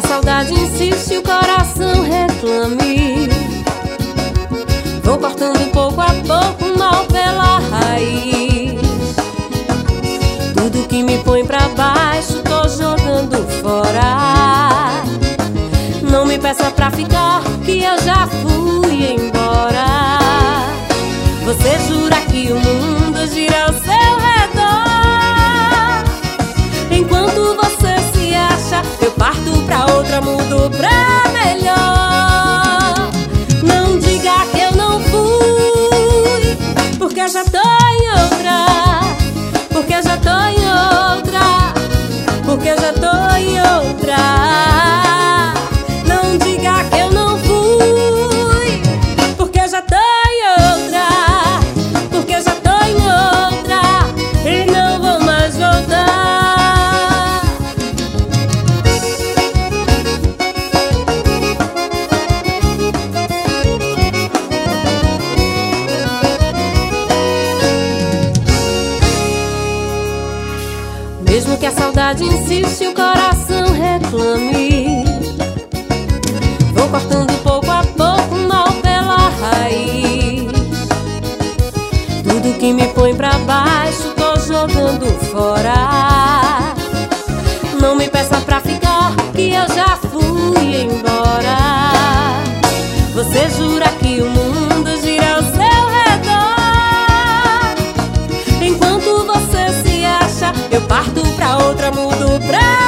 saudade insiste, o coração reclame. Vou cortando pouco a pouco, mal pela raiz. Tudo que me põe pra baixo, tô jogando fora. Não me peça pra ficar, porque já tô em outra. Porque já tô em outra. Porque já tô em outra. Que a saudade insiste, o coração reclame. Vou cortando pouco a pouco, mal pela raiz. Tudo que me põe pra baixo, tô jogando fora. Não me peça pra ficar, que eu já fui embora. Você jura que o mundo gira ao seu redor? Enquanto você se acha, eu parto outra, mudo pra